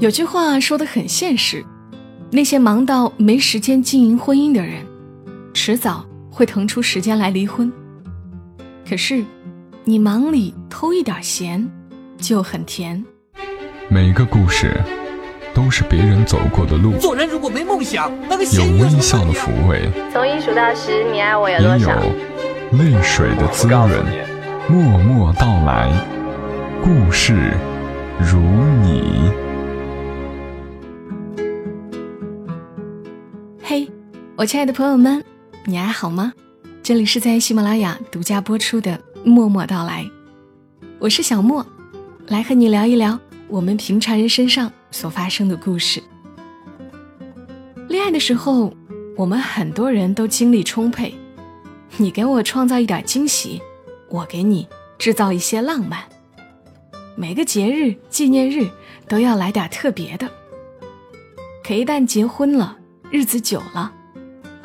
有句话说的很现实，那些忙到没时间经营婚姻的人，迟早会腾出时间来离婚。可是，你忙里偷一点闲，就很甜。每个故事都是别人走过的路，做人如果没梦想，那个有微笑的抚慰，从一数到十，你爱我有也有多少？泪水的滋润。默默到来，故事如你。我亲爱的朋友们，你还好吗？这里是在喜马拉雅独家播出的《默默到来》，我是小莫，来和你聊一聊我们平常人身上所发生的故事。恋爱的时候，我们很多人都精力充沛，你给我创造一点惊喜，我给你制造一些浪漫。每个节日、纪念日都要来点特别的。可一旦结婚了，日子久了，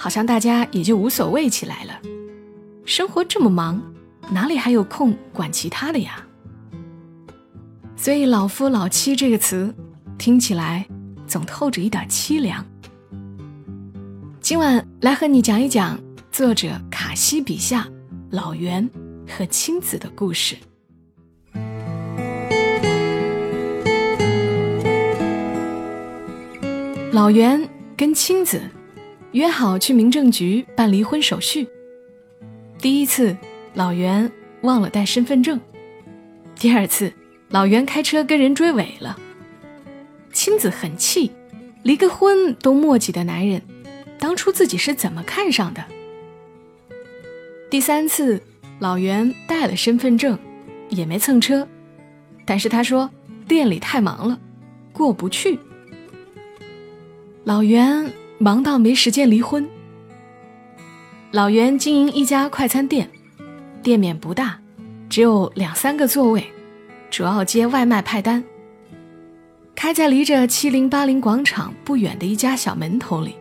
好像大家也就无所谓起来了。生活这么忙，哪里还有空管其他的呀？所以“老夫老妻”这个词，听起来总透着一点凄凉。今晚来和你讲一讲作者卡西笔下老袁和青子的故事。老袁跟青子约好去民政局办离婚手续。第一次，老袁忘了带身份证；第二次，老袁开车跟人追尾了。青子很气，离个婚都磨叽的男人，当初自己是怎么看上的？第三次，老袁带了身份证，也没蹭车，但是他说店里太忙了，过不去。老袁忙到没时间离婚。老袁经营一家快餐店，店面不大，只有两三个座位，主要接外卖派单。开在离着七零八零广场不远的一家小门头里，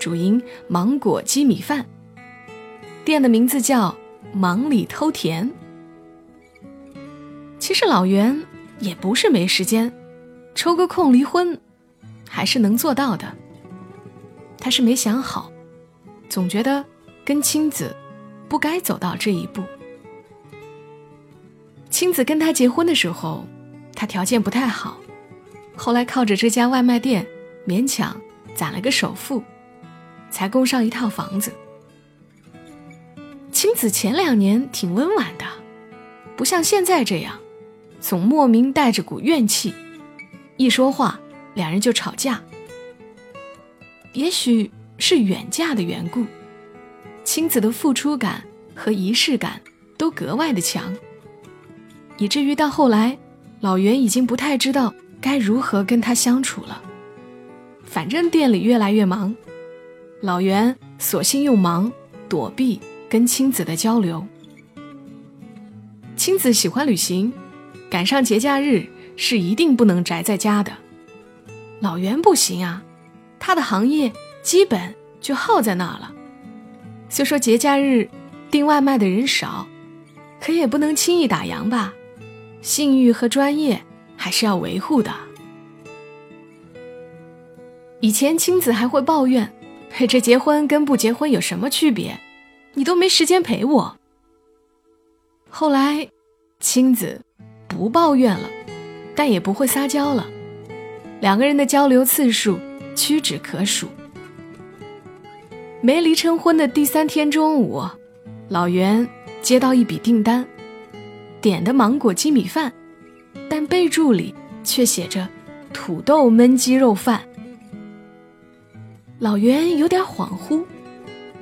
主营芒果鸡米饭。店的名字叫“忙里偷甜”。其实老袁也不是没时间，抽个空离婚。还是能做到的。他是没想好，总觉得跟青子不该走到这一步。青子跟他结婚的时候，他条件不太好，后来靠着这家外卖店勉强攒了个首付，才供上一套房子。青子前两年挺温婉的，不像现在这样，总莫名带着股怨气，一说话。两人就吵架，也许是远嫁的缘故，青子的付出感和仪式感都格外的强，以至于到后来，老袁已经不太知道该如何跟他相处了。反正店里越来越忙，老袁索性用忙躲避跟青子的交流。青子喜欢旅行，赶上节假日是一定不能宅在家的。老袁不行啊，他的行业基本就耗在那了。虽说节假日订外卖的人少，可也不能轻易打烊吧？信誉和专业还是要维护的。以前青子还会抱怨：“这结婚跟不结婚有什么区别？你都没时间陪我。”后来，青子不抱怨了，但也不会撒娇了。两个人的交流次数屈指可数。没离成婚的第三天中午，老袁接到一笔订单，点的芒果鸡米饭，但备注里却写着“土豆焖鸡肉饭”。老袁有点恍惚，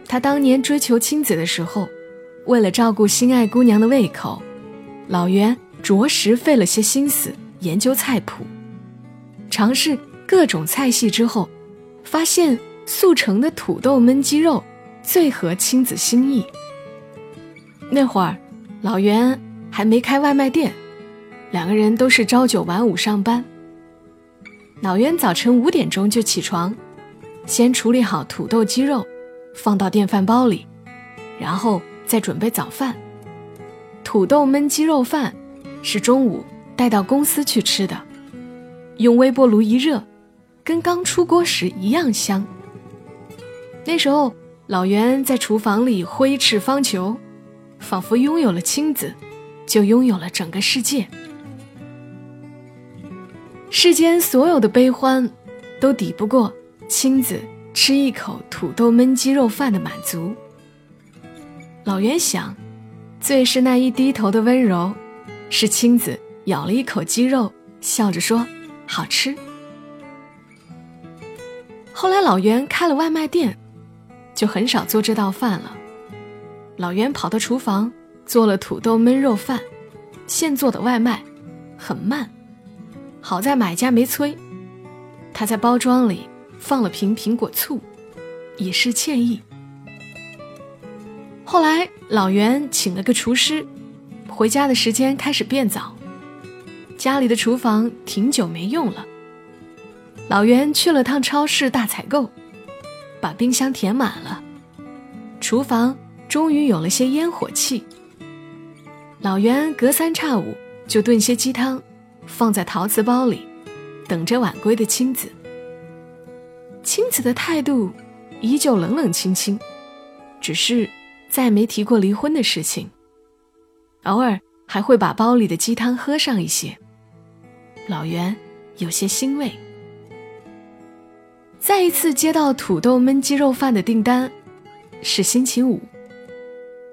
他当年追求青子的时候，为了照顾心爱姑娘的胃口，老袁着实费了些心思研究菜谱。尝试各种菜系之后，发现速成的土豆焖鸡肉最合亲子心意。那会儿，老袁还没开外卖店，两个人都是朝九晚五上班。老袁早晨五点钟就起床，先处理好土豆鸡肉，放到电饭煲里，然后再准备早饭。土豆焖鸡肉饭是中午带到公司去吃的。用微波炉一热，跟刚出锅时一样香。那时候，老袁在厨房里挥斥方遒，仿佛拥有了亲子，就拥有了整个世界。世间所有的悲欢，都抵不过亲子吃一口土豆焖鸡肉饭的满足。老袁想，最是那一低头的温柔，是亲子咬了一口鸡肉，笑着说：“好吃。”后来老袁开了外卖店。就很少做这道饭了。老袁跑到厨房做了土豆焖肉饭，现做的外卖，很慢。好在买家没催，他在包装里放了瓶苹果醋，以示歉意。后来老袁请了个厨师，回家的时间开始变早，家里的厨房挺久没用了。老袁去了趟超市大采购。把冰箱填满了，厨房终于有了些烟火气。老袁隔三差五就炖些鸡汤，放在陶瓷包里，等着晚归的亲子。亲子的态度依旧冷冷清清，只是再没提过离婚的事情。偶尔还会把包里的鸡汤喝上一些。老袁有些欣慰。再一次接到土豆焖鸡肉饭的订单，是星期五。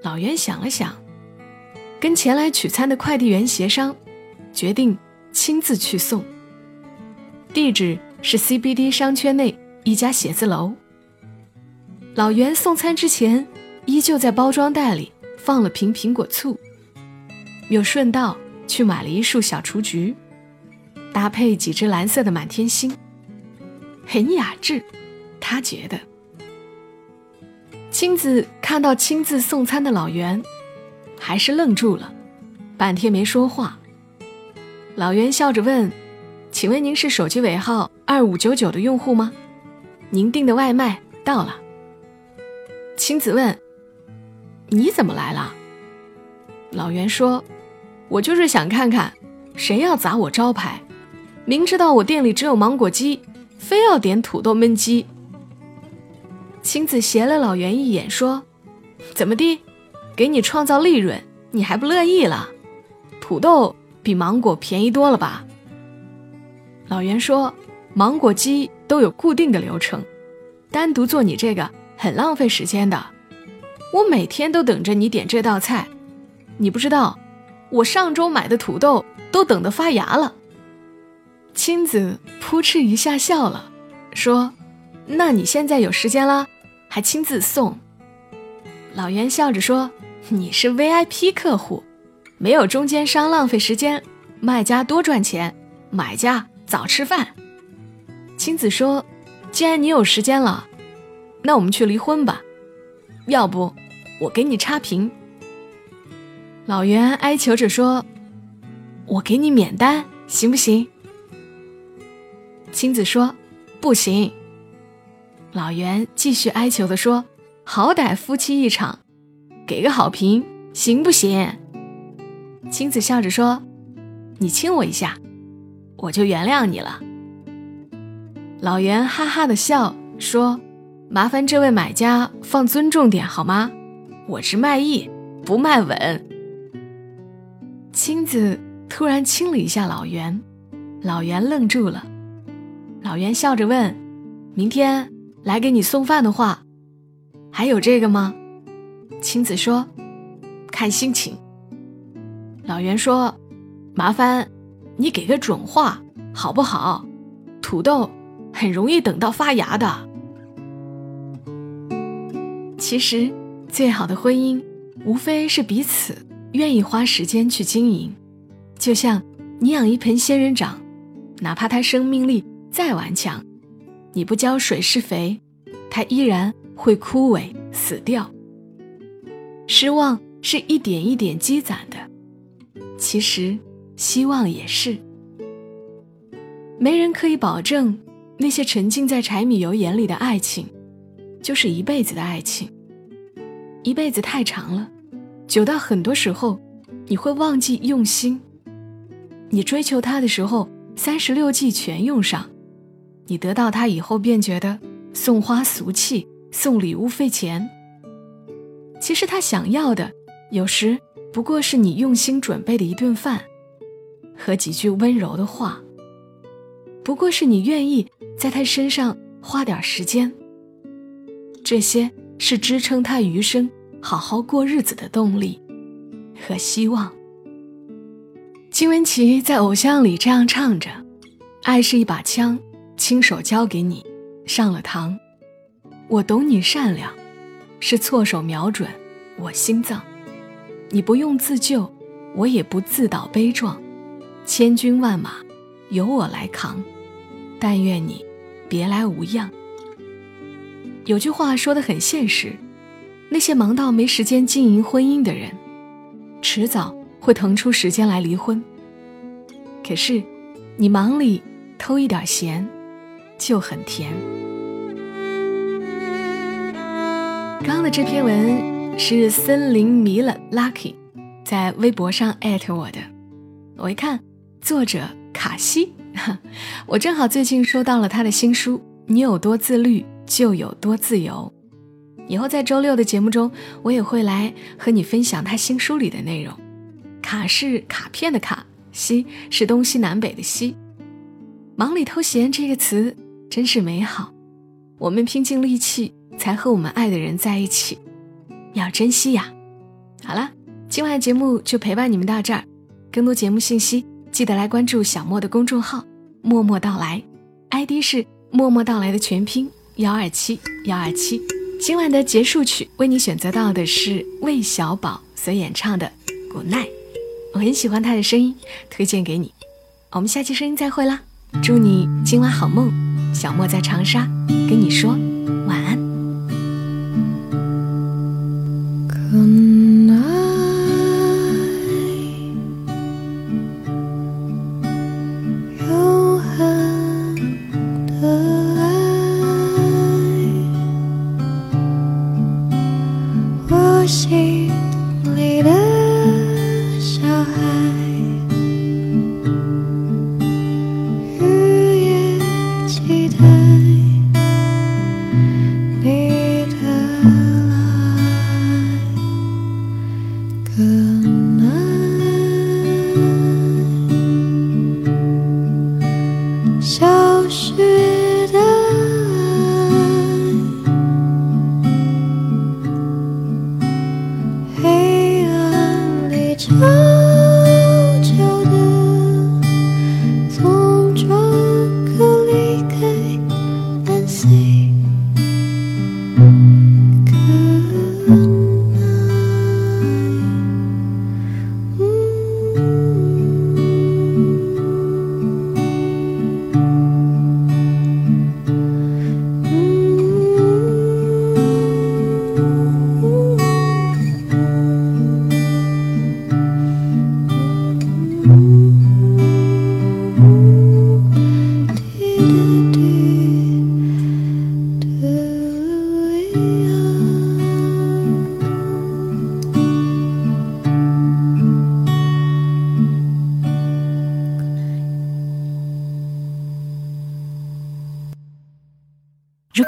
老袁想了想，跟前来取餐的快递员协商，决定亲自去送。地址是 CBD 商圈内一家写字楼。老袁送餐之前，依旧在包装袋里放了瓶苹果醋，又顺道去买了一束小雏菊，搭配几只蓝色的满天星。很雅致，他觉得。青子看到亲自送餐的老袁，还是愣住了，半天没说话。老袁笑着问：“请问您是手机尾号二五九九的用户吗？您订的外卖到了。”青子问：“你怎么来了？”老袁说：“我就是想看看，谁要砸我招牌，明知道我店里只有芒果鸡。”非要点土豆焖鸡。青子斜了老袁一眼，说：“怎么地，给你创造利润，你还不乐意了？土豆比芒果便宜多了吧？”老袁说：“芒果鸡都有固定的流程，单独做你这个很浪费时间的。我每天都等着你点这道菜，你不知道，我上周买的土豆都等得发芽了。”青子扑哧一下笑了，说：“那你现在有时间了，还亲自送？”老袁笑着说：“你是 VIP 客户，没有中间商浪费时间，卖家多赚钱，买家早吃饭。”青子说：“既然你有时间了，那我们去离婚吧，要不我给你差评。”老袁哀求着说：“我给你免单，行不行？”青子说：“不行。”老袁继续哀求的说：“好歹夫妻一场，给个好评，行不行？”青子笑着说：“你亲我一下，我就原谅你了。”老袁哈哈的笑说：“麻烦这位买家放尊重点好吗？我是卖艺，不卖吻。”青子突然亲了一下老袁，老袁愣住了。老袁笑着问：“明天来给你送饭的话，还有这个吗？”青子说：“看心情。”老袁说：“麻烦你给个准话，好不好？土豆很容易等到发芽的。其实，最好的婚姻，无非是彼此愿意花时间去经营。就像你养一盆仙人掌，哪怕它生命力……再顽强，你不浇水施肥，它依然会枯萎死掉。失望是一点一点积攒的，其实希望也是。没人可以保证那些沉浸在柴米油盐里的爱情，就是一辈子的爱情。一辈子太长了，久到很多时候，你会忘记用心。你追求他的时候。三十六计全用上，你得到它以后便觉得送花俗气，送礼物费钱。其实他想要的，有时不过是你用心准备的一顿饭，和几句温柔的话。不过是你愿意在他身上花点时间。这些是支撑他余生好好过日子的动力和希望。金玟岐在《偶像》里这样唱着：“爱是一把枪，亲手交给你，上了膛。我懂你善良，是错手瞄准我心脏。你不用自救，我也不自导悲壮。千军万马，由我来扛。但愿你别来无恙。”有句话说的很现实：那些忙到没时间经营婚姻的人，迟早。会腾出时间来离婚。可是，你忙里偷一点闲，就很甜。刚刚的这篇文是森林迷了 Lucky 在微博上艾特我的，我一看，作者卡西，我正好最近收到了他的新书《你有多自律，就有多自由》。以后在周六的节目中，我也会来和你分享他新书里的内容。卡是卡片的卡，西是东西南北的西。忙里偷闲这个词真是美好。我们拼尽力气才和我们爱的人在一起，要珍惜呀。好了，今晚的节目就陪伴你们到这儿。更多节目信息，记得来关注小莫的公众号“默默到来 ”，ID 是“默默到来”的全拼幺二七幺二七。今晚的结束曲为你选择到的是魏小宝所演唱的《Good Night》。我很喜欢他的声音，推荐给你。我们下期声音再会啦！祝你今晚好梦。小莫在长沙跟你说晚安。消失。